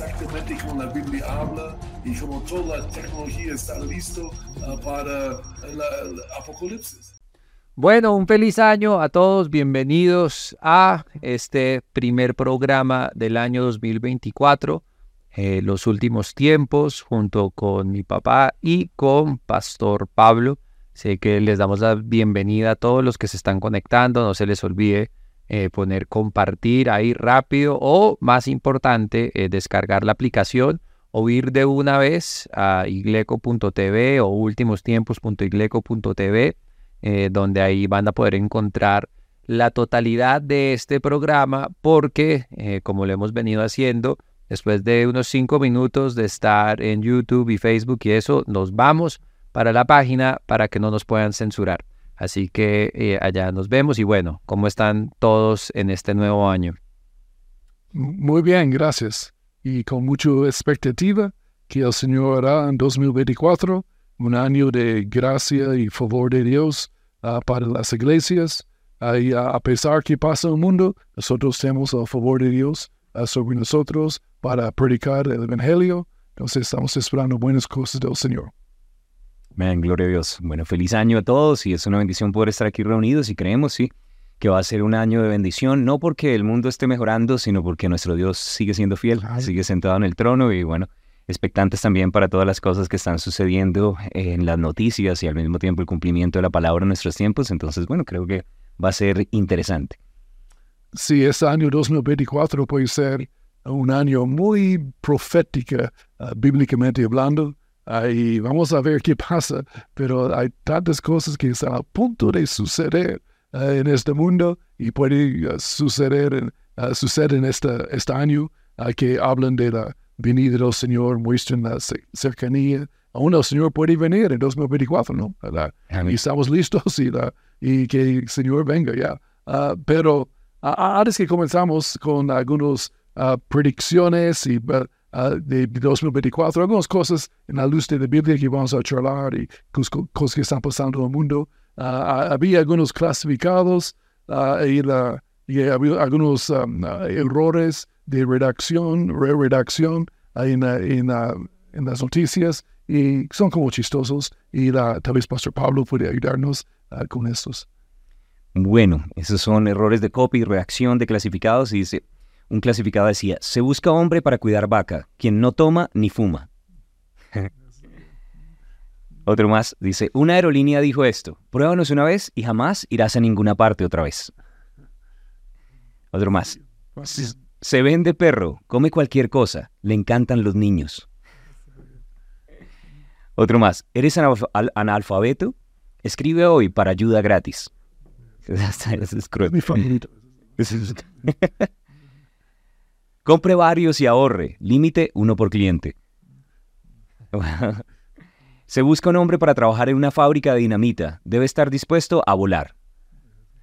Exactamente como la Biblia habla y como toda la tecnología está listo uh, para el apocalipsis. Bueno, un feliz año a todos, bienvenidos a este primer programa del año 2024, eh, los últimos tiempos, junto con mi papá y con Pastor Pablo. Sé que les damos la bienvenida a todos los que se están conectando, no se les olvide eh, poner compartir ahí rápido o más importante, eh, descargar la aplicación o ir de una vez a igleco.tv o ultimostiempos.igleco.tv, eh, donde ahí van a poder encontrar la totalidad de este programa porque, como lo hemos venido haciendo, después de unos cinco minutos de estar en YouTube y Facebook y eso, nos vamos para la página para que no nos puedan censurar. Así que eh, allá nos vemos y bueno, ¿cómo están todos en este nuevo año? Muy bien, gracias. Y con mucha expectativa que el Señor hará en 2024 un año de gracia y favor de Dios uh, para las iglesias. y uh, a pesar que pasa el mundo, nosotros tenemos el favor de Dios uh, sobre nosotros para predicar el Evangelio. Entonces estamos esperando buenas cosas del Señor. Amén, gloria a Dios. Bueno, feliz año a todos y es una bendición poder estar aquí reunidos y creemos, sí, que va a ser un año de bendición, no porque el mundo esté mejorando, sino porque nuestro Dios sigue siendo fiel, sigue sentado en el trono y bueno, expectantes también para todas las cosas que están sucediendo en las noticias y al mismo tiempo el cumplimiento de la palabra en nuestros tiempos. Entonces, bueno, creo que va a ser interesante. Sí, este año 2024 puede ser un año muy profético, uh, bíblicamente hablando y vamos a ver qué pasa, pero hay tantas cosas que están a punto de suceder eh, en este mundo y puede uh, suceder en, uh, suceder en este, este año que hablan de la venida del Señor, muestran la cercanía. Aún el Señor puede venir en 2024, ¿no? Y estamos listos y, la, y que el Señor venga ya. Uh, pero antes que comenzamos con algunas predicciones y uh, de 2024, algunas cosas en la luz de la Biblia que vamos a charlar y cosas que están pasando en el mundo. Uh, había algunos clasificados uh, y, la, y, había algunos um, errores de redacción, re-redacción en, en, en, las noticias y son como chistosos y la, tal vez Pastor Pablo puede ayudarnos con estos. Bueno, esos son errores de copy, redacción de clasificados y dice, un clasificado decía, se busca hombre para cuidar vaca, quien no toma ni fuma. Otro más dice, una aerolínea dijo esto, pruébanos una vez y jamás irás a ninguna parte otra vez. Otro más, se vende perro, come cualquier cosa, le encantan los niños. Otro más, ¿eres analfabeto? Escribe hoy para ayuda gratis. es mi favorito. Compre varios y ahorre. Límite uno por cliente. Se busca un hombre para trabajar en una fábrica de dinamita. Debe estar dispuesto a volar.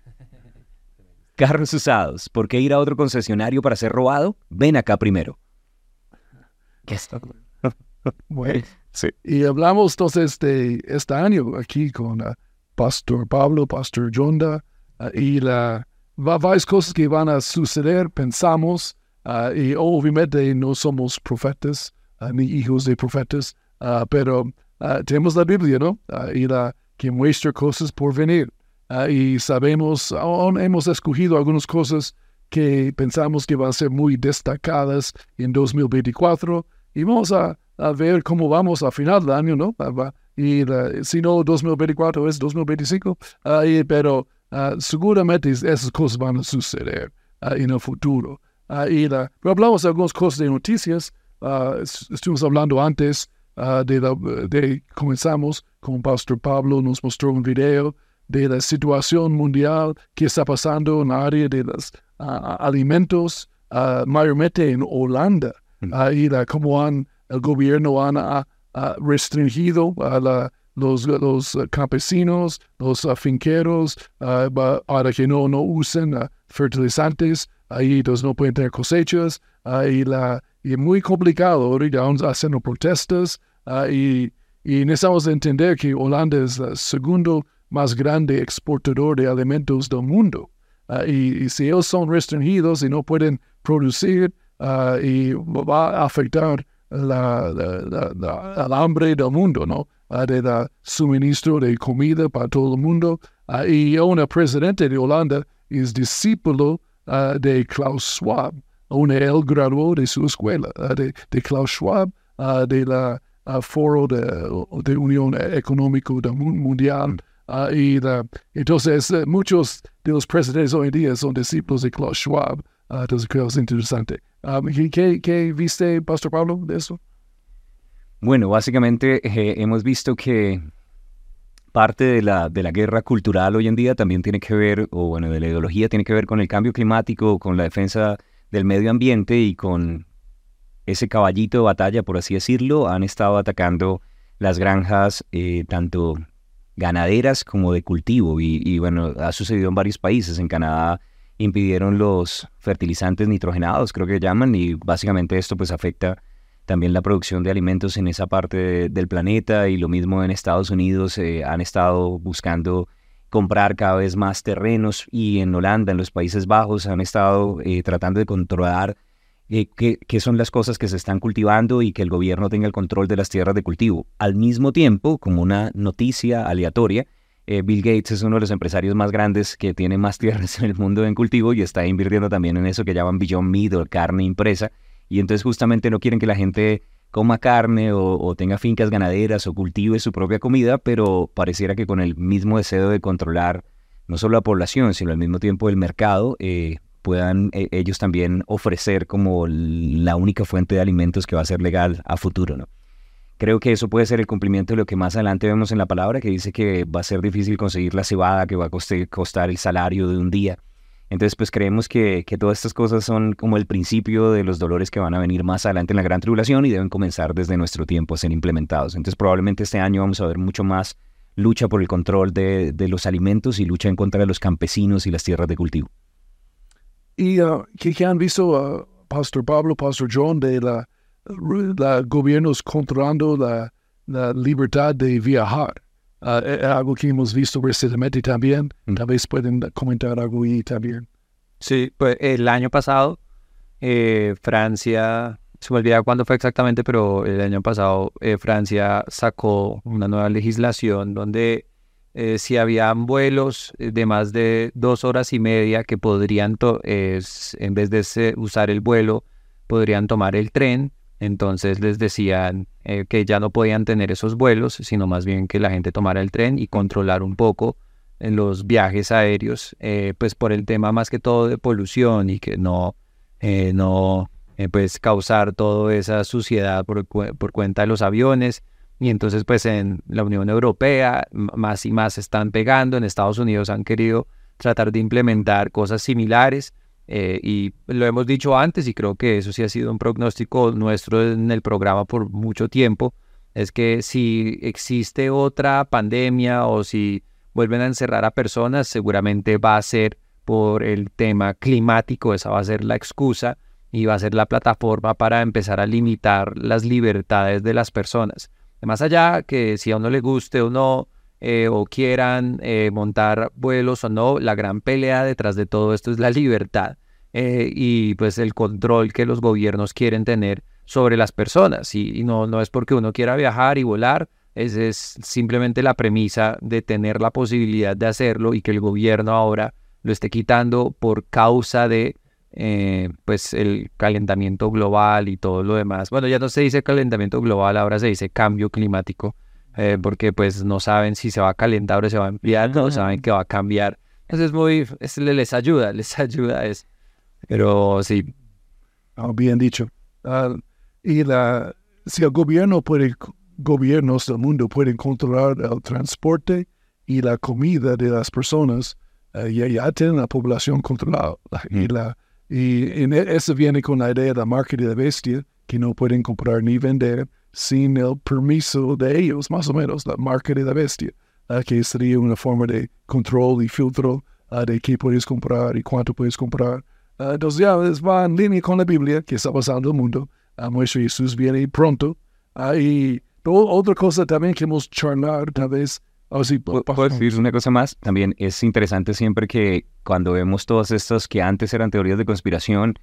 Carros usados. ¿Por qué ir a otro concesionario para ser robado? Ven acá primero. ¿Qué está? Bueno, sí. y hablamos entonces de este año aquí con uh, Pastor Pablo, Pastor Jonda, uh, y la, varias cosas que van a suceder, pensamos, Ah, y obviamente no somos profetas ah, ni hijos de profetas, ah, pero tenemos la Biblia, ¿no? y la que muestra cosas por venir. y sabemos, aún hemos escogido algunas cosas que pensamos que van a ser muy destacadas en 2024 y vamos a, ver cómo vamos a final del año, ¿no? y si no 2024 es 2025, pero seguramente esas cosas van a suceder en el futuro. Uh, y la, pero hablamos de algunas cosas de noticias. Uh, estuvimos hablando antes uh, de, la, de, comenzamos con Pastor Pablo, nos mostró un video de la situación mundial que está pasando en el área de los alimentos, mayormente en Holanda, mm. y la, cómo han, el gobierno ha restringido la, los, los campesinos, los finqueros, para que no, no usen fertilizantes, ahí ellos no pueden tener cosechas, y, la, y es muy complicado, ahorita vamos haciendo protestas, y, y necesitamos entender que Holanda es el segundo más grande exportador de alimentos del mundo. y, si ellos son restringidos y no pueden producir, y va a afectar la, el hambre del mundo, ¿no? de dar suministro de comida para todo el mundo. y un presidente de Holanda es discípulo de Klaus Schwab. Una, él graduó de su escuela, de, de, Klaus Schwab, de la Foro de, de, Unión Económica Mundial. y entonces eh, muchos de los presidentes hoy en día son discípulos de Klaus Schwab. entonces creo que es interesante. ¿qué, ¿Qué viste, Pastor Pablo, de eso? Bueno, básicamente eh, hemos visto que parte de la, de la guerra cultural hoy en día también tiene que ver, o bueno, de la ideología tiene que ver con el cambio climático, con la defensa del medio ambiente y con ese caballito de batalla, por así decirlo, han estado atacando las granjas eh, tanto ganaderas como de cultivo y, y, bueno, ha sucedido en varios países. En Canadá impidieron los fertilizantes nitrogenados, creo que llaman, y básicamente esto pues afecta también la producción de alimentos en esa parte del planeta y lo mismo en Estados Unidos eh, han estado buscando comprar cada vez más terrenos y en Holanda, en los Países Bajos, han estado eh, tratando de controlar eh, qué, son las cosas que se están cultivando y que el gobierno tenga el control de las tierras de cultivo. Al mismo tiempo, como una noticia aleatoria, Bill Gates es uno de los empresarios más grandes que tiene más tierras en el mundo en cultivo y está invirtiendo también en eso que llaman Beyond Meat o carne impresa, y entonces justamente no quieren que la gente coma carne o, tenga fincas ganaderas o cultive su propia comida, pero pareciera que con el mismo deseo de controlar no solo la población, sino al mismo tiempo el mercado, eh, puedan eh, ellos también ofrecer como la única fuente de alimentos que va a ser legal a futuro, ¿no? Creo que eso puede ser el cumplimiento de lo que más adelante vemos en la palabra, que dice que va a ser difícil conseguir la cebada, que va a costar el salario de un día. Entonces, pues creemos que, todas estas cosas son como el principio de los dolores que van a venir más adelante en la gran tribulación y deben comenzar desde nuestro tiempo a ser implementados. Entonces, probablemente este año vamos a ver mucho más lucha por el control de, los alimentos y lucha en contra de los campesinos y las tierras de cultivo. ¿Y uh, qué, han visto, uh, Pastor Pablo, Pastor John, de la, la gobiernos controlando la, la libertad de viajar? Ah, eh, algo que hemos visto recientemente también. Mm. Tal vez pueden comentar algo ahí también. Sí, pues el año pasado eh, Francia, se me olvida cuándo fue exactamente, pero el año pasado eh, Francia sacó una nueva legislación donde si habían vuelos de más de dos horas y media que podrían, en vez de usar el vuelo, podrían tomar el tren entonces les decían eh, que ya no podían tener esos vuelos, sino más bien que la gente tomara el tren y controlar un poco en los viajes aéreos, eh, pues por el tema más que todo de polución y que no, eh, no pues causar toda esa suciedad por, por, cuenta de los aviones. Y entonces pues en la Unión Europea más y más están pegando, en Estados Unidos han querido tratar de implementar cosas similares eh, y lo hemos dicho antes y creo que eso sí ha sido un pronóstico nuestro en el programa por mucho tiempo, es que si existe otra pandemia o si vuelven a encerrar a personas, seguramente va a ser por el tema climático, esa va a ser la excusa y va a ser la plataforma para empezar a limitar las libertades de las personas. Más allá que si a uno le guste o no, eh, o quieran eh, montar vuelos o no, la gran pelea detrás de todo esto es la libertad eh, y pues el control que los gobiernos quieren tener sobre las personas. Y, no, no es porque uno quiera viajar y volar, es, es simplemente la premisa de tener la posibilidad de hacerlo y que el gobierno ahora lo esté quitando por causa de pues el calentamiento global y todo lo demás. Bueno, ya no se dice calentamiento global, ahora se dice cambio climático eh, porque pues no saben si se va a calentar o se va a enfriar, no saben que va a cambiar. Eso es muy, es, les ayuda, les ayuda es, pero sí. Oh, bien dicho. Ah, y la, si el gobierno puede, gobiernos del mundo pueden controlar el transporte y la comida de las personas, uh, ya, ya, tienen la población controlada. Y, mm. la, y, y, eso viene con la idea de marca de la bestia, que no pueden comprar ni vender, sin el permiso de ellos, más o menos, la marca de la bestia, ah, que sería una forma de control y filtro ah, de qué puedes comprar y cuánto puedes comprar. Ah, entonces ya va en línea con la Biblia que está pasando en el mundo. A nuestro Jesús viene pronto. y otra cosa también que hemos charlar, tal vez, Oh, sí, ¿Puedo decir una cosa más? También es interesante siempre que cuando vemos todos estos que antes eran teorías de conspiración,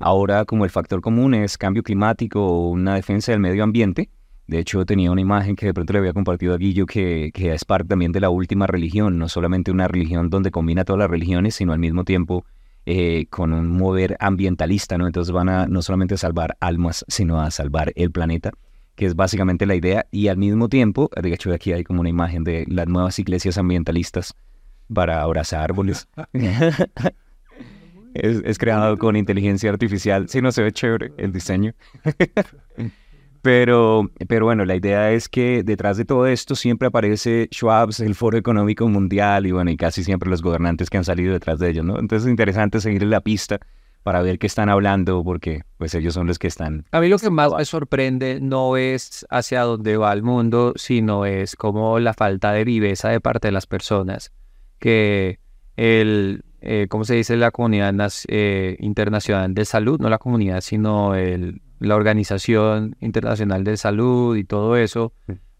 ahora como el factor común es cambio climático o una defensa del medio ambiente. De hecho, tenía una imagen que de pronto le había compartido a Guillo que, que es parte también de la última religión, no solamente una religión donde combina todas las religiones, sino al mismo tiempo eh, con un mover ambientalista, ¿no? Entonces van a no solamente salvar almas, sino a salvar el planeta que es básicamente la idea, y al mismo tiempo, de hecho aquí hay como una imagen de las nuevas iglesias ambientalistas para abrazar árboles. es, creado con inteligencia artificial, sí, no se ve chévere el diseño. pero, pero bueno, la idea es que detrás de todo esto siempre aparece Schwab, el Foro Económico Mundial, y bueno, y casi siempre los gobernantes que han salido detrás de ellos, ¿no? Entonces es interesante seguir la pista para ver qué están hablando, porque pues ellos son los que están... A mí lo que más me sorprende no es hacia dónde va el mundo, sino es como la falta de viveza de parte de las personas, que el, eh, ¿cómo se dice? La comunidad eh, internacional de salud, no la comunidad, sino el, la Organización Internacional de Salud y todo eso.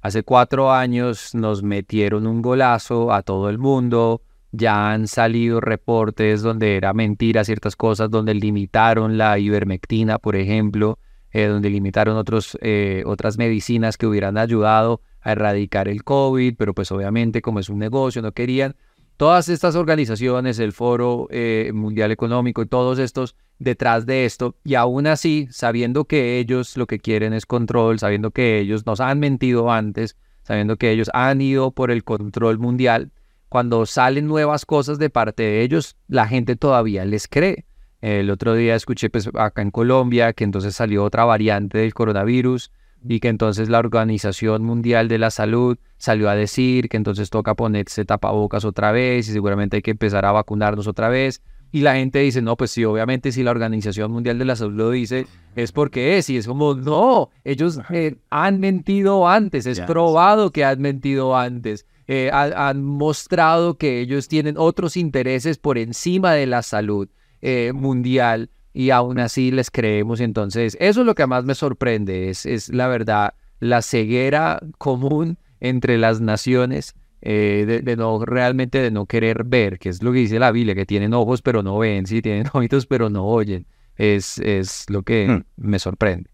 Hace cuatro años nos metieron un golazo a todo el mundo, ya han salido reportes donde era mentira ciertas cosas, donde limitaron la ivermectina, por ejemplo, eh, donde limitaron otros, eh, otras medicinas que hubieran ayudado a erradicar el COVID, pero pues obviamente como es un negocio, no querían. Todas estas organizaciones, el Foro eh, Mundial Económico y todos estos detrás de esto, y aún así, sabiendo que ellos lo que quieren es control, sabiendo que ellos nos han mentido antes, sabiendo que ellos han ido por el control mundial, cuando salen nuevas cosas de parte de ellos, la gente todavía les cree. El otro día escuché pues, acá en Colombia que entonces salió otra variante del coronavirus y que entonces la Organización Mundial de la Salud salió a decir que entonces toca ponerse tapabocas otra vez y seguramente hay que empezar a vacunarnos otra vez. Y la gente dice, no, pues sí, obviamente si la Organización Mundial de la Salud lo dice, es porque es. Y es como, no, ellos eh, han mentido antes, es probado que han mentido antes. Eh, han mostrado que ellos tienen otros intereses por encima de la salud eh, mundial y aún así les creemos. Entonces, eso es lo que más me sorprende, es, es la verdad, la ceguera común entre las naciones eh, de, no realmente de no querer ver, que es lo que dice la Biblia, que tienen ojos pero no ven, sí, tienen oídos pero no oyen. Es, es lo que hmm. me sorprende.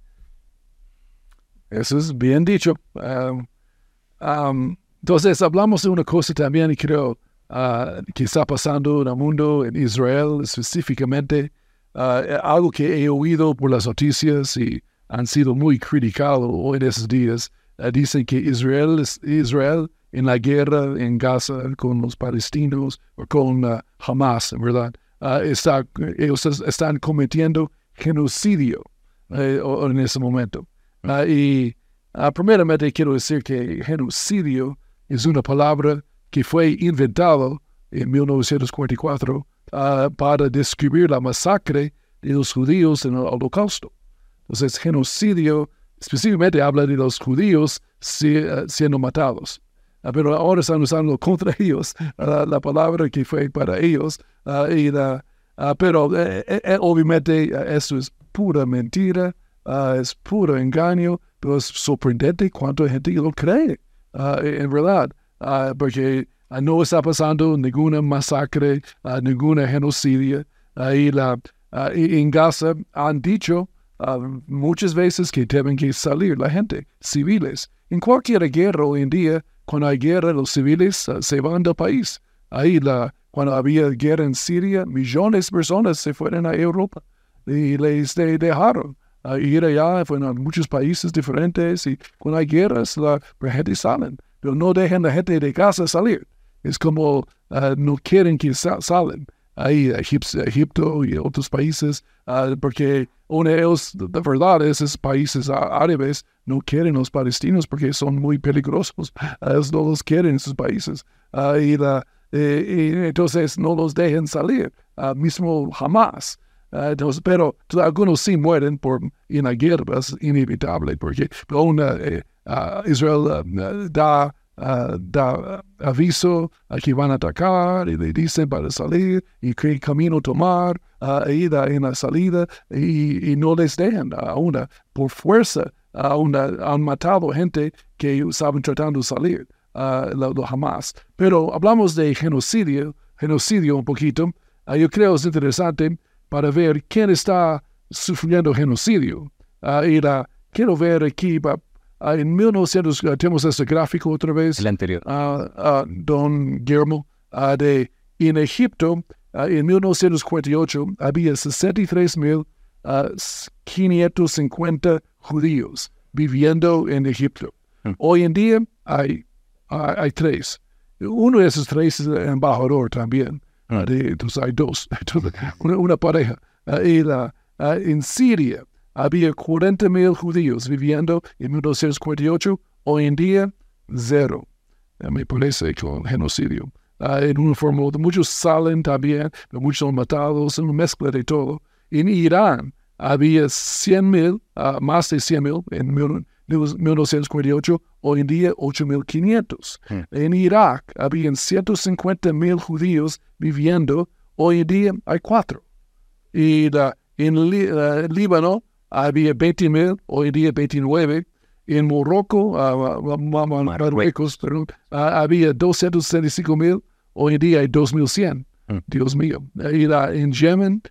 Eso es bien dicho. Um, um, entonces hablamos de una cosa también y creo uh, que está pasando en el mundo, en Israel específicamente, uh, algo que he oído por las noticias y han sido muy criticados en esos días. Uh, dicen que Israel, Israel en la guerra en Gaza con los palestinos o con Hamas, ¿verdad? Está, ellos están cometiendo genocidio eh, en ese momento. y primeramente quiero decir que genocidio es una palabra que fue inventada en 1944 ah, para describir la masacre de los judíos en el holocausto. Entonces, genocidio específicamente habla de los judíos ah, siendo matados. Ah, pero ahora están usando contra ellos la palabra que fue para ellos. pero eh, eh, eh, obviamente eso es pura mentira, es puro engaño, pero es sorprendente cuánta gente lo cree. Ah, en verdad, ah, porque ah, no está pasando ninguna masacre, ninguna genocidio. Ahí la, en Gaza han dicho muchas veces que deben que salir la gente, civiles. En cualquier guerra hoy en día, cuando hay guerra, los civiles se van del país. Ahí la, cuando había guerra en Siria, millones de personas se fueron a Europa y les dejaron ir allá, fueron a muchos países diferentes y cuando hay guerras, la, gente salen, pero no dejan la gente de casa salir. Es como ah, no quieren que salen ahí Egipto y otros países, ah, porque uno de ellos, de verdad, esos países árabes no quieren los palestinos porque son muy peligrosos. ellos no los quieren esos países. la, y, entonces no los dejan salir, mismo jamás. Ah, pero algunos sí mueren por una guerra, es inevitable, porque una, eh, ah, Israel da, da aviso a que van a atacar y le dicen para salir y qué camino tomar, ahí da en la salida y, y no les dejan a una por fuerza han matado gente que estaban tratando de salir, uh, lo, jamás. Pero hablamos de genocidio, genocidio un poquito. Ah, yo creo es interesante para ver quién está sufriendo genocidio. Uh, y quiero ver aquí, en 1900, tenemos este gráfico otra vez. El anterior. don Guillermo, de en Egipto, en 1948, había 63.550 judíos viviendo en Egipto. Hmm. Hoy en día hay, hay, tres. Uno de esos tres es embajador también. Hmm. entonces hay dos, una, pareja. y la, en Siria había 40 mil judíos viviendo en 1948. Hoy en día, cero. Me parece con genocidio. en una forma, muchos salen también, muchos son matados, una mezcla de todo. En Irán, había 100 mil, ah, más de 100 mil en 1948, hoy en día 8.500. Hmm. En Irak habían 150 mil judíos viviendo, hoy en día hay cuatro. Y en uh, Líbano había 20 mil, hoy día 29. En Morocco, uh, Marruecos, perdón, había 265 mil, hoy día hay 2.100. Hmm. Dios mío. Y en Yemen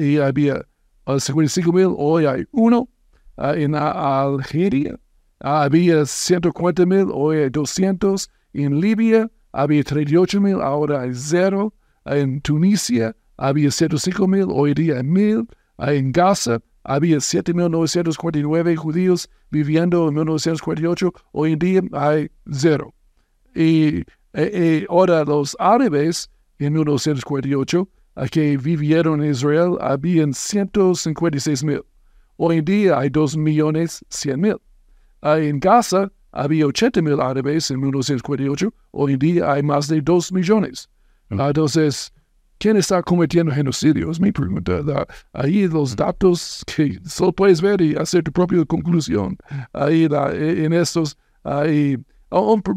y había 55 mil, hoy hay uno. En Algeria había 140 mil, hoy hay 200. En Libia había 38 mil, ahora hay cero. En Tunisia había 105 mil, hoy día hay mil. En Gaza había 7.949 judíos viviendo en 1948, hoy en día hay cero. Y, eh, eh, ahora los árabes en 1948 que vivieron en Israel habían 156 mil. Hoy en día hay 2 millones 100 mil. En Gaza había 80 mil árabes en 1948. Hoy en día hay más de 2 millones. Mm. Entonces, ¿quién está cometiendo genocidio? Es mi pregunta. Ahí los datos que solo puedes ver y hacer tu propia conclusión. Ahí en estos, ahí,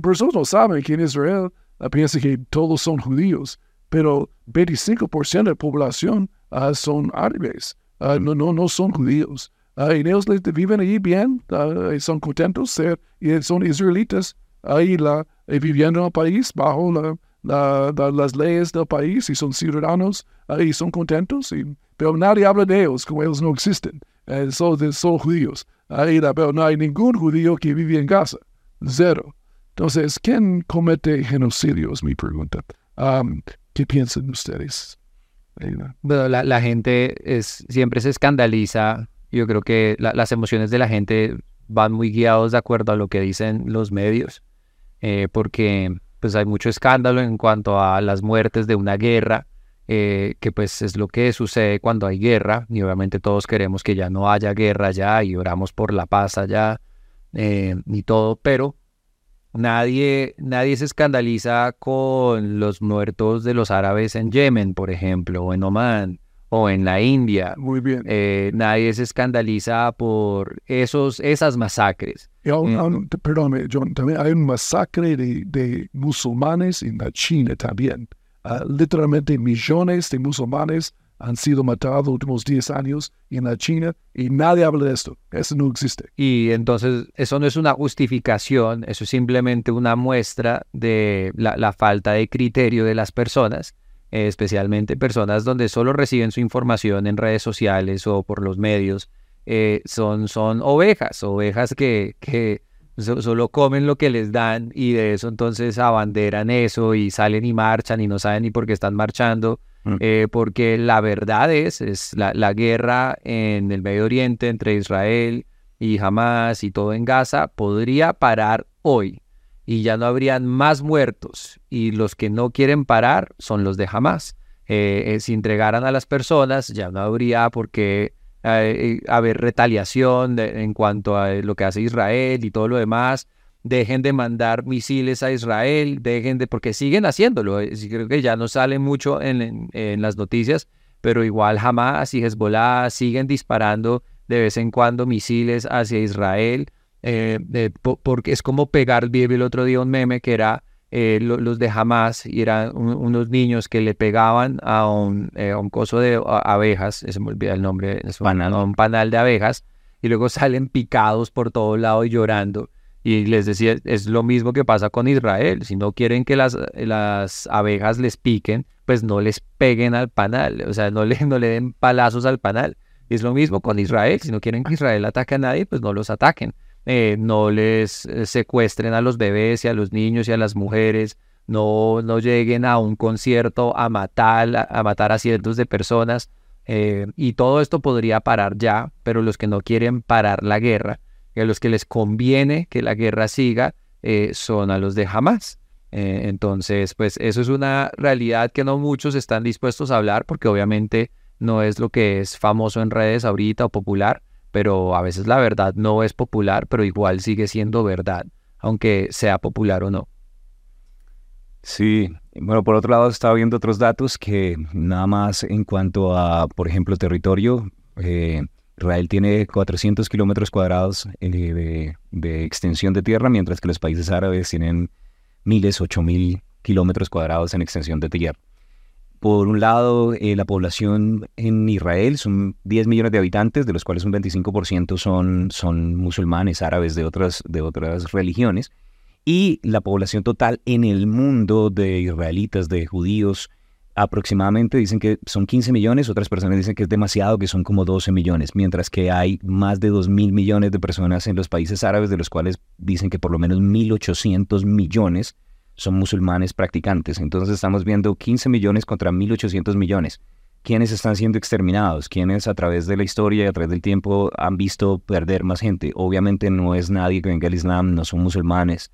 personas no saben que en Israel piensan que todos son judíos pero 25% de la población uh, son árabes, uh, no, no, no son judíos. Y ellos viven ahí bien, y son contentos ser, y son israelitas ahí la, viviendo en el país bajo la, las leyes del país y son ciudadanos y son contentos, pero nadie habla de ellos como ellos no existen, eh, son, son judíos. Ahí la, pero no hay ningún judío que vive en Gaza, cero. Entonces, ¿quién comete genocidio? Es mi pregunta. Um, ¿Qué piensan ustedes? Bueno, la, gente es, siempre se escandaliza. Yo creo que las emociones de la gente van muy guiados de acuerdo a lo que dicen los medios, eh, porque pues hay mucho escándalo en cuanto a las muertes de una guerra, eh, que pues es lo que sucede cuando hay guerra, y obviamente todos queremos que ya no haya guerra ya y oramos por la paz allá eh, y todo, pero Nadie, nadie se escandaliza con los muertos de los árabes en Yemen, por ejemplo, o en Oman, o en la India. Muy bien. Eh, nadie se escandaliza por esos, esas masacres. Y aún, eh, perdóname, John, también hay un masacre de, musulmanes en la China también. Ah, literalmente millones de musulmanes han sido matados los últimos 10 años en la China y nadie habla de esto. Eso no existe. Y entonces eso no es una justificación, eso es simplemente una muestra de la, falta de criterio de las personas, especialmente personas donde solo reciben su información en redes sociales o por los medios. Eh, son, son ovejas, ovejas que, que solo comen lo que les dan y de eso entonces abanderan eso y salen y marchan y no saben ni por qué están marchando Mm. Eh, porque la verdad es, es la, guerra en el Medio Oriente entre Israel y Hamas y todo en Gaza podría parar hoy y ya no habrían más muertos y los que no quieren parar son los de Hamas. Eh, eh, si entregaran a las personas ya no habría por qué haber retaliación en cuanto a lo que hace Israel y todo lo demás dejen de mandar misiles a Israel, dejen de, porque siguen haciéndolo, eh, creo que ya no sale mucho en, las noticias, pero igual Hamas y Hezbollah siguen disparando de vez en cuando misiles hacia Israel, eh, porque es como pegar, vi el otro día un meme que era eh, los de Hamas y eran unos niños que le pegaban a un, eh, un coso de abejas, se me olvida el nombre, es un panal de abejas, y luego salen picados por todo lado y llorando. Y les decía, es lo mismo que pasa con Israel. Si no quieren que las, las abejas les piquen, pues no les peguen al panal, o sea, no le, no le den palazos al panal. Y es lo mismo con Israel. Si no quieren que Israel ataque a nadie, pues no los ataquen. Eh, no les eh, secuestren a los bebés y a los niños y a las mujeres. No, no lleguen a un concierto a matar a, matar a cientos de personas. Eh, y todo esto podría parar ya, pero los que no quieren parar la guerra, y a los que les conviene que la guerra siga, son a los de Hamas. entonces, pues eso es una realidad que no muchos están dispuestos a hablar porque obviamente no es lo que es famoso en redes ahorita o popular, pero a veces la verdad no es popular, pero igual sigue siendo verdad, aunque sea popular o no. Sí, bueno, por otro lado estaba viendo otros datos que nada más en cuanto a, por ejemplo, territorio, eh, Israel tiene 400 kilómetros cuadrados eh, de, extensión de tierra, mientras que los países árabes tienen miles, ocho mil kilómetros cuadrados en extensión de tierra. Por un lado, eh, la población en Israel son 10 millones de habitantes, de los cuales un 25% son, son musulmanes, árabes de otras, de otras religiones. Y la población total en el mundo de israelitas, de judíos, aproximadamente dicen que son 15 millones, otras personas dicen que es demasiado, que son como 12 millones, mientras que hay más de 2 mil millones de personas en los países árabes, de los cuales dicen que por lo menos 1.800 millones son musulmanes practicantes. Entonces estamos viendo 15 millones contra 1.800 millones. ¿Quiénes están siendo exterminados? ¿Quiénes a través de la historia y a través del tiempo han visto perder más gente? Obviamente no es nadie que venga al Islam, no son musulmanes,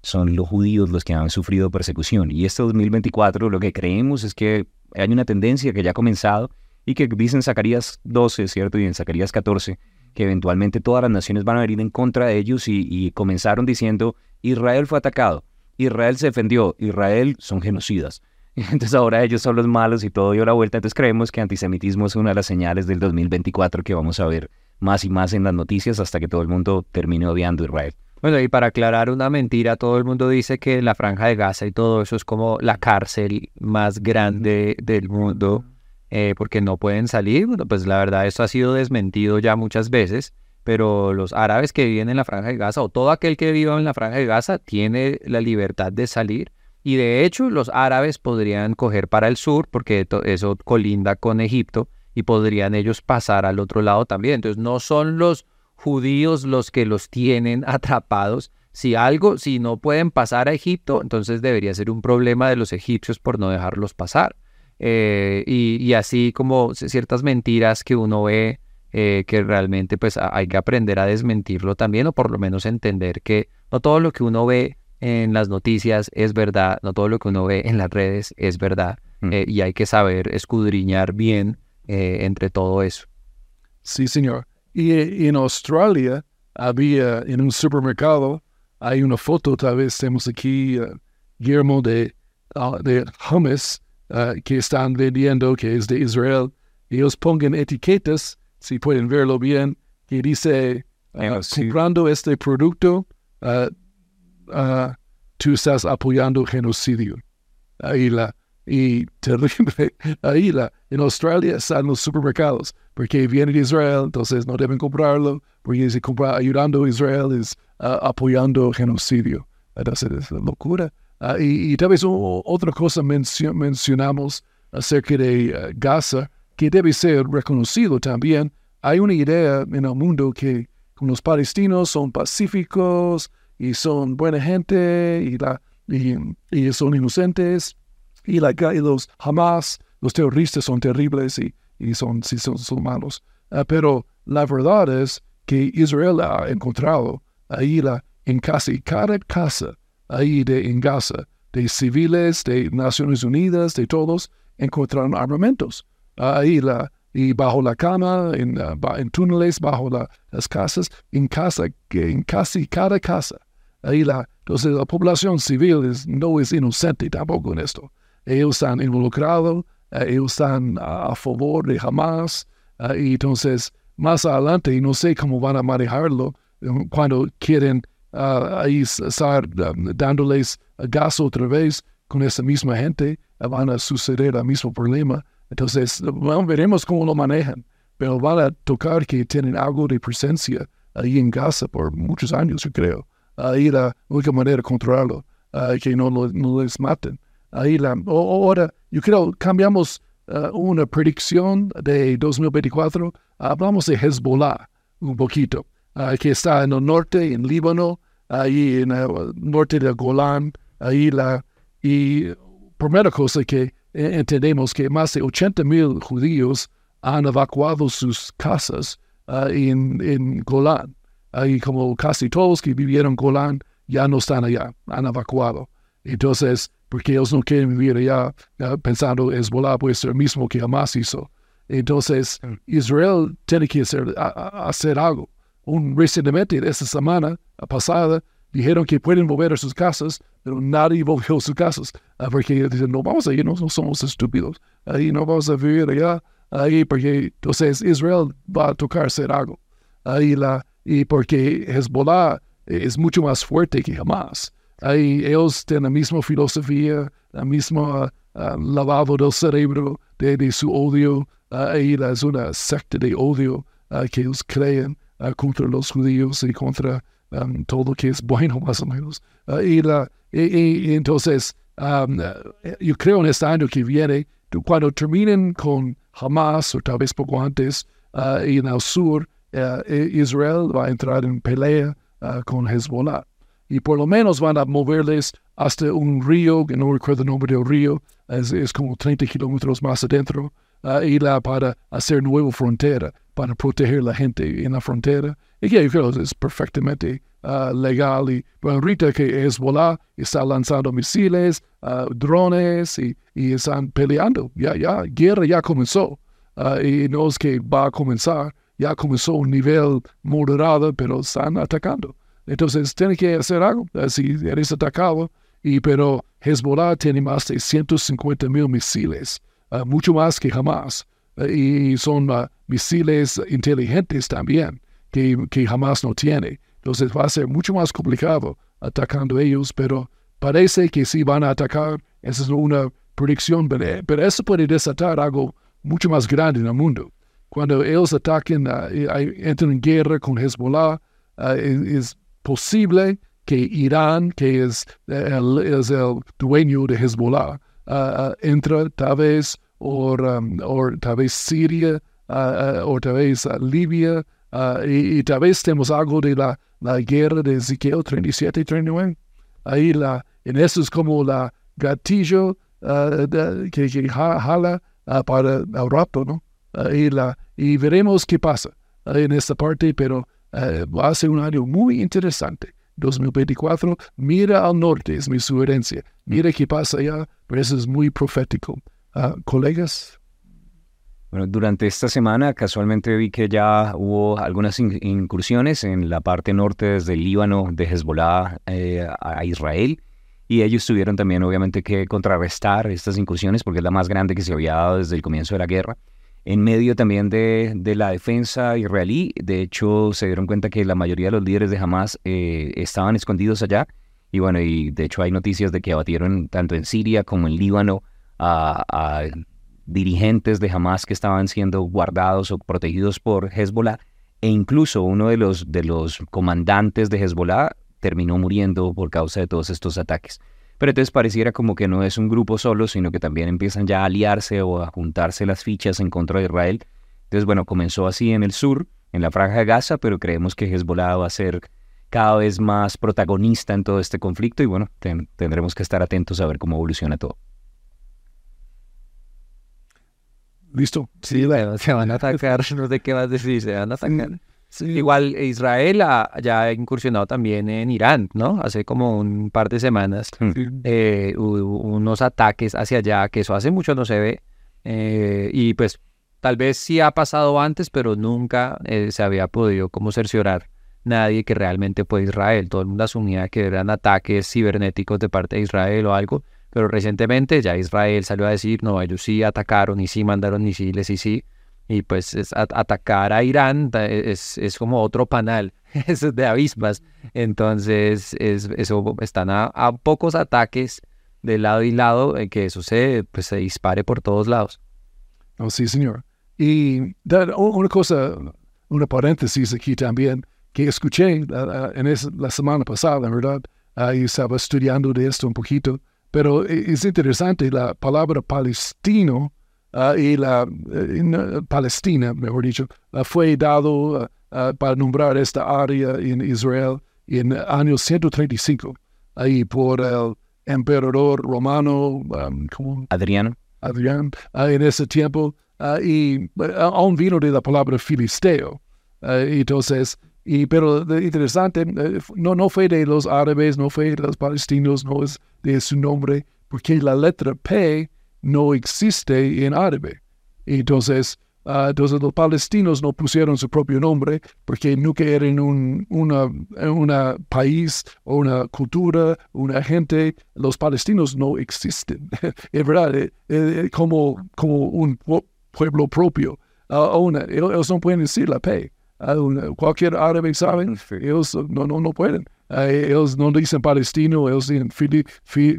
son los judíos los que han sufrido persecución. Y este 2024 lo que creemos es que hay una tendencia que ya ha comenzado y que dicen Zacarías 12, ¿cierto? Y en Zacarías 14, que eventualmente todas las naciones van a venir en contra de ellos y, y comenzaron diciendo, Israel fue atacado Israel se defendió, Israel son genocidas. Entonces ahora ellos son los malos y todo dio la vuelta. Entonces creemos que antisemitismo es una de las señales del 2024 que vamos a ver más y más en las noticias hasta que todo el mundo termine odiando a Israel. Bueno, y para aclarar una mentira, todo el mundo dice que la franja de Gaza y todo eso es como la cárcel más grande del mundo, eh, porque no pueden salir. Bueno, pues la verdad, esto ha sido desmentido ya muchas veces pero los árabes que viven en la franja de Gaza o todo aquel que viva en la franja de Gaza tiene la libertad de salir y de hecho los árabes podrían coger para el sur porque eso colinda con Egipto y podrían ellos pasar al otro lado también. Entonces no son los judíos los que los tienen atrapados. Si algo, si no pueden pasar a Egipto, entonces debería ser un problema de los egipcios por no dejarlos pasar. Eh, y así como ciertas mentiras que uno ve eh, que realmente pues hay que aprender a desmentirlo también o por lo menos entender que no todo lo que uno ve en las noticias es verdad, no todo lo que uno ve en las redes es verdad mm. eh, y hay que saber escudriñar bien eh, entre todo eso. Sí, señor. Y en Australia había en un supermercado, hay una foto, tal vez tenemos aquí, Guillermo, de, uh, de hummus que están vendiendo, que es de Israel. Ellos pongan etiquetas si pueden verlo bien, que dice, uh, comprando este producto, uh, uh, tú estás apoyando genocidio. Ahí la, y terrible, ahí la, en Australia están los supermercados, porque viene de Israel, entonces no deben comprarlo, porque si compra ayudando a Israel es apoyando genocidio. Entonces es locura. y, tal vez otra cosa mencionamos acerca de Gaza, que debe ser reconocido también. Hay una idea en el mundo que los palestinos son pacíficos y son buena gente y, y, son inocentes y, la, los Hamas, los terroristas son terribles y, y son, sí, malos. Ah, pero la verdad es que Israel ha encontrado ahí la, en casi cada casa ahí en Gaza, de civiles, de Naciones Unidas, de todos, encontraron armamentos. Ahí la, y bajo la cama, en, uh, en túneles, bajo las casas, en casa, en casi cada casa. Ahí la, entonces la población civil no es inocente tampoco en esto. Ellos están involucrados ellos están a, favor de Hamas y entonces más adelante, no sé cómo van a manejarlo, cuando quieren ahí estar dándoles gas otra vez con esa misma gente, van a suceder el mismo problema. Entonces, veremos cómo lo manejan, pero van a tocar que tienen algo de presencia ahí en Gaza por muchos años, yo creo. Ahí la única manera de controlarlo, que no, no, les maten. Ahí la, ahora, yo creo, cambiamos una predicción de 2024, hablamos de Hezbollah un poquito, que está en el norte, en Líbano, ahí en el norte de Golán, ahí la, y primera cosa que entendemos que más de 80 mil judíos han evacuado sus casas uh, en, en, Golán. Ahí como casi todos que vivieron en Golán ya no están allá, han evacuado. Entonces, porque ellos no quieren vivir allá uh, pensando Hezbollah puede ser el mismo que Hamas hizo. Entonces, mm. Israel tiene que hacer, hacer algo. Un, recientemente, esta semana pasada, dijeron que pueden volver a sus casas, pero nadie volvió sus casas, ah, porque dicen, no vamos a ir, no, somos estúpidos, ahí no vamos a vivir allá, ahí porque entonces Israel va a tocar hacer algo, ahí la, y porque Hezbollah es mucho más fuerte que jamás, ahí ellos tienen la misma filosofía, la misma uh, lavado del cerebro de, su odio, ahí es una secta de odio que ellos creen contra los judíos y contra Um, todo lo que es bueno, más o menos. Uh, y, la, y, entonces, um, uh, yo creo en este año que viene, cuando terminen con Hamas, o tal vez poco antes, uh, en el sur, e, Israel va a entrar en pelea con Hezbollah. Y por lo menos van a moverles hasta un río, que no recuerdo el nombre del río, es, es como 30 kilómetros más adentro, y la, para hacer nueva frontera, para proteger la gente en la frontera. Y que yo creo que es perfectamente uh, legal. Y bueno, ahorita que Hezbollah está lanzando misiles, uh, drones y, y, están peleando. Ya, ya, guerra ya comenzó. Uh, y no es que va a comenzar, ya comenzó un nivel moderado, pero están atacando. Entonces, tiene que hacer algo. Si eres atacado, y, pero Hezbollah tiene más de 150 mil misiles, mucho más que jamás. y son misiles inteligentes también que, que jamás no tiene. Entonces va a ser mucho más complicado atacando ellos, pero parece que sí van a atacar. Esa es una predicción, pero, eso puede desatar algo mucho más grande en el mundo. Cuando ellos ataquen, uh, entran en guerra con Hezbollah, uh, es, posible que Irán, que es el, es el dueño de Hezbollah, uh, entre tal vez, o um, tal vez Siria, o tal vez Libia, Uh, y, tal vez tenemos algo de la, la guerra de Ezequiel 37 y 39. Ahí la, en eso es como la gatillo uh, que, que, jala uh, para el rapto, ¿no? y, la, y veremos qué pasa en esta parte, pero ser un año muy interesante. 2024, mira al norte, es mi sugerencia. Mira qué pasa allá, pero eso es muy profético. colegas. Bueno, durante esta semana casualmente vi que ya hubo algunas incursiones en la parte norte desde el Líbano de Hezbollah eh, a Israel y ellos tuvieron también obviamente que contrarrestar estas incursiones porque es la más grande que se había dado desde el comienzo de la guerra. En medio también de, de la defensa israelí, de hecho se dieron cuenta que la mayoría de los líderes de Hamas eh, estaban escondidos allá y bueno, y de hecho hay noticias de que abatieron tanto en Siria como en Líbano a, a dirigentes de Hamas que estaban siendo guardados o protegidos por Hezbollah, e incluso uno de los, de los comandantes de Hezbollah terminó muriendo por causa de todos estos ataques. Pero entonces pareciera como que no es un grupo solo, sino que también empiezan ya a aliarse o a juntarse las fichas en contra de Israel. Entonces, bueno, comenzó así en el sur, en la franja de Gaza, pero creemos que Hezbollah va a ser cada vez más protagonista en todo este conflicto y bueno, tendremos que estar atentos a ver cómo evoluciona todo. ¿Listo? Sí, bueno, se van a atacar, no sé qué más decir, se van a atacar. Igual Israel ya ha incursionado también en Irán, ¿no? Hace como un par de semanas eh, hubo unos ataques hacia allá, que eso hace mucho no se ve. Eh, y pues tal vez sí ha pasado antes, pero nunca eh, se había podido como cerciorar nadie que realmente fue Israel. Todo el mundo asumía que eran ataques cibernéticos de parte de Israel o algo, pero recientemente ya Israel salió a decir, no, ellos sí atacaron y sí mandaron misiles y sí, y pues atacar a Irán es, es, como otro panal, es de avispas, entonces es, eso están a, pocos ataques de lado y lado, en que eso se, pues, se dispare por todos lados. Oh, sí, señor. Y una cosa, una paréntesis aquí también, que escuché en la semana pasada, ¿verdad? Ahí estaba estudiando de esto un poquito, pero e, es interesante, la palabra palestino uh, y la uh, Palestina, mejor dicho, uh, fue dado para nombrar esta área en Israel en el año 135, ahí por el emperador romano, um, Adriano. Adrián, en ese tiempo, y aún vino de la palabra filisteo. entonces, y, pero interesante, eh, no, no fue de los árabes, no fue de los palestinos, no es de su nombre, porque la letra P no existe en árabe. Entonces, uh, entonces los palestinos no pusieron su propio nombre porque nunca eran un una, una país o una cultura, una gente. Los palestinos no existen. es verdad, eh, eh, como, como un pueblo propio. Uh, una, ellos no pueden decir la P cualquier árabe sabe, ellos no, no, no pueden. ellos no dicen palestino, ellos dicen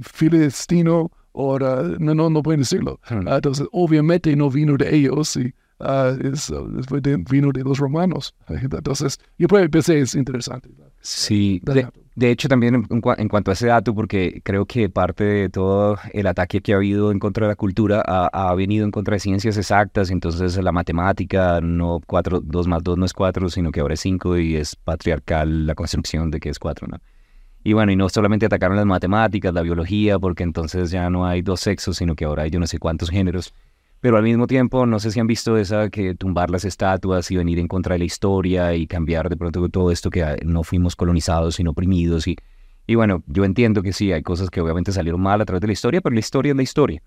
filistino, o no, no, no pueden decirlo. Hmm. entonces, obviamente no vino de ellos, y, es, vino de los romanos. Entonces, yo pensé, es interesante. Sí, de, hecho también en, en, cuanto a ese dato, porque creo que parte de todo el ataque que ha habido en contra de la cultura ha, ha venido en contra de ciencias exactas, entonces la matemática, no cuatro, dos más dos no es cuatro, sino que ahora es cinco y es patriarcal la construcción de que es cuatro, ¿no? Y bueno, y no solamente atacaron las matemáticas, la biología, porque entonces ya no hay dos sexos, sino que ahora hay yo no sé cuántos géneros pero al mismo tiempo no sé si han visto esa que tumbar las estatuas y venir en contra de la historia y cambiar de pronto todo esto que ah, no fuimos colonizados sino oprimidos y, y bueno, yo entiendo que sí, hay cosas que obviamente salieron mal a través de la historia, pero la historia es la historia.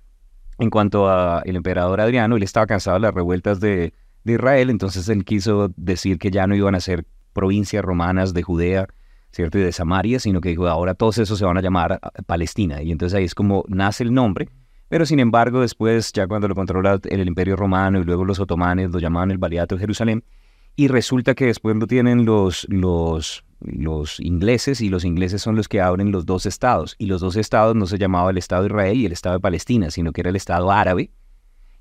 En cuanto al emperador Adriano, él estaba cansado de las revueltas de, de Israel, entonces él quiso decir que ya no iban a ser provincias romanas de Judea, ¿cierto? Y de Samaria, sino que dijo, ahora todos esos se van a llamar ah, Palestina. Y entonces ahí es como nace el nombre pero sin embargo, después, ya cuando lo controla el, Imperio Romano y luego los otomanes, lo llamaban el Baliato de Jerusalén, y resulta que después lo tienen los, los, los ingleses, y los ingleses son los que abren los dos estados, y los dos estados no se llamaba el Estado de Israel y el Estado de Palestina, sino que era el Estado árabe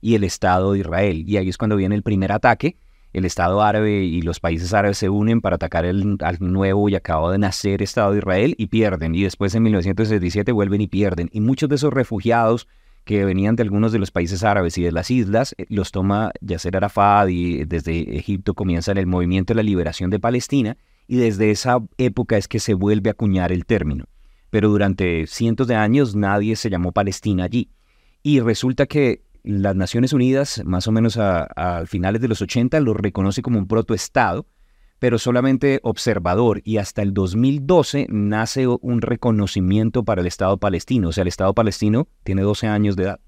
y el Estado de Israel. Y ahí es cuando viene el primer ataque, el Estado árabe y los países árabes se unen para atacar el, al nuevo y acabado de nacer Estado de Israel y pierden. Y después en 1967 vuelven y pierden. Y muchos de esos refugiados que venían de algunos de los países árabes y de las islas, eh, los toma Yasser Arafat y desde Egipto comienzan el movimiento de la liberación de Palestina y desde esa época es que se vuelve a acuñar el término. Pero durante cientos de años nadie se llamó Palestina allí. Y resulta que las Naciones Unidas, más o menos a finales de los 80, lo reconoce como un protoestado pero solamente observador y hasta el 2012 nace un reconocimiento para el Estado palestino. O sea, el Estado palestino tiene 12 años de edad.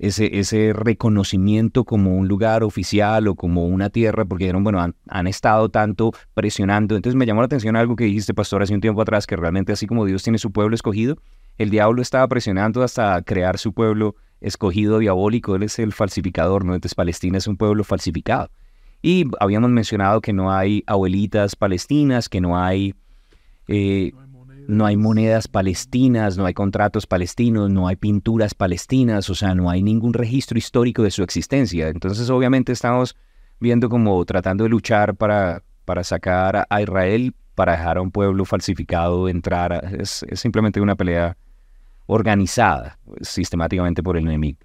Ese, ese reconocimiento como un lugar oficial o como una tierra, porque dijeron, bueno, han, han, estado tanto presionando. Entonces me llamó la atención algo que dijiste, pastor, hace un tiempo atrás, que realmente así como Dios tiene su pueblo escogido, el diablo estaba presionando hasta crear su pueblo escogido diabólico. Él es el falsificador, ¿no? Entonces Palestina es un pueblo falsificado. Y habíamos mencionado que no hay abuelitas palestinas, que no hay, eh, no hay monedas palestinas, no hay contratos palestinos, no hay pinturas palestinas, o sea, no hay ningún registro histórico de su existencia. Entonces, obviamente, estamos viendo como tratando de luchar para, para sacar a Israel, para dejar a un pueblo falsificado entrar. Es, es simplemente una pelea organizada sistemáticamente por el enemigo.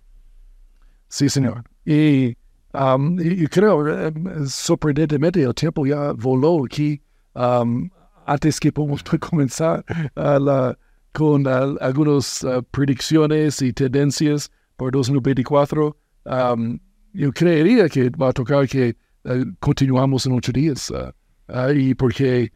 Sí, señor. Y Um, y, creo, eh, sorprendentemente, el tiempo ya voló aquí. Um, antes que podamos comenzar la, con algunas uh, predicciones y tendencias por 2024. Um, yo creería que va a tocar que uh, continuamos en ocho días uh, y porque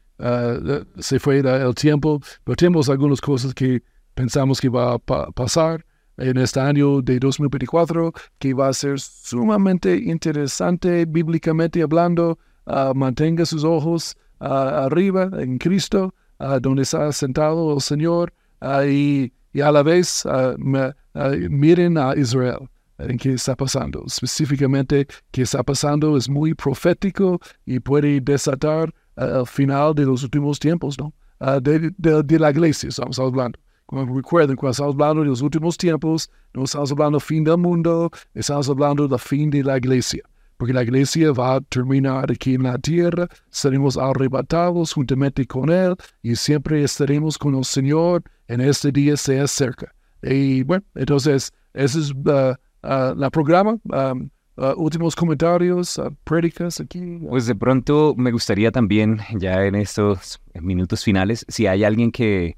se fue el tiempo, pero tenemos algunas cosas que pensamos que va a pasar en este año de 2024 que va a ser sumamente interesante bíblicamente hablando. Ah, mantenga sus ojos ah, arriba en Cristo, uh, donde está sentado el Señor. y, y a la vez miren a Israel en qué está pasando. Específicamente, qué está pasando es muy profético y puede desatar el final de los últimos tiempos, ¿no? de, de, la iglesia, estamos hablando. Recuerden, cuando estamos hablando de los últimos tiempos, no estamos hablando fin del mundo, estamos hablando del fin de la iglesia. Porque la iglesia va a terminar aquí en la tierra, seremos arrebatados juntamente con Él y siempre estaremos con el Señor en este día sea cerca. Y bueno, entonces, ese es uh, uh, la programa. Um, uh, últimos comentarios, prédicas aquí. Pues de pronto me gustaría también, ya en estos minutos finales, si hay alguien que,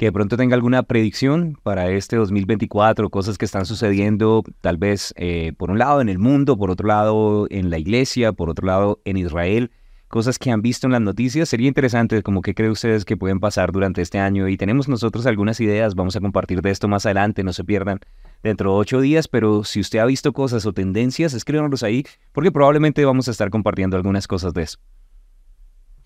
que de pronto tenga alguna predicción para este 2024, cosas que están sucediendo tal vez eh, por un lado en el mundo, por otro lado en la iglesia, por otro lado en Israel cosas que han visto en las noticias. Sería interesante, como que creen ustedes que pueden pasar durante este año. Y tenemos nosotros algunas ideas, vamos a compartir de esto más adelante, no se pierdan dentro de ocho días. Pero si usted ha visto cosas o tendencias, escríbanos ahí, porque probablemente vamos a estar compartiendo algunas cosas de eso.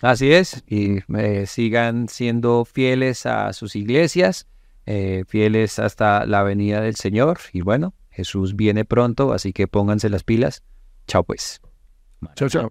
Así es, y eh, sigan siendo fieles a sus iglesias, eh, fieles hasta la venida del Señor. Y bueno, Jesús viene pronto, así que pónganse las pilas. Chao pues. Chao, chao.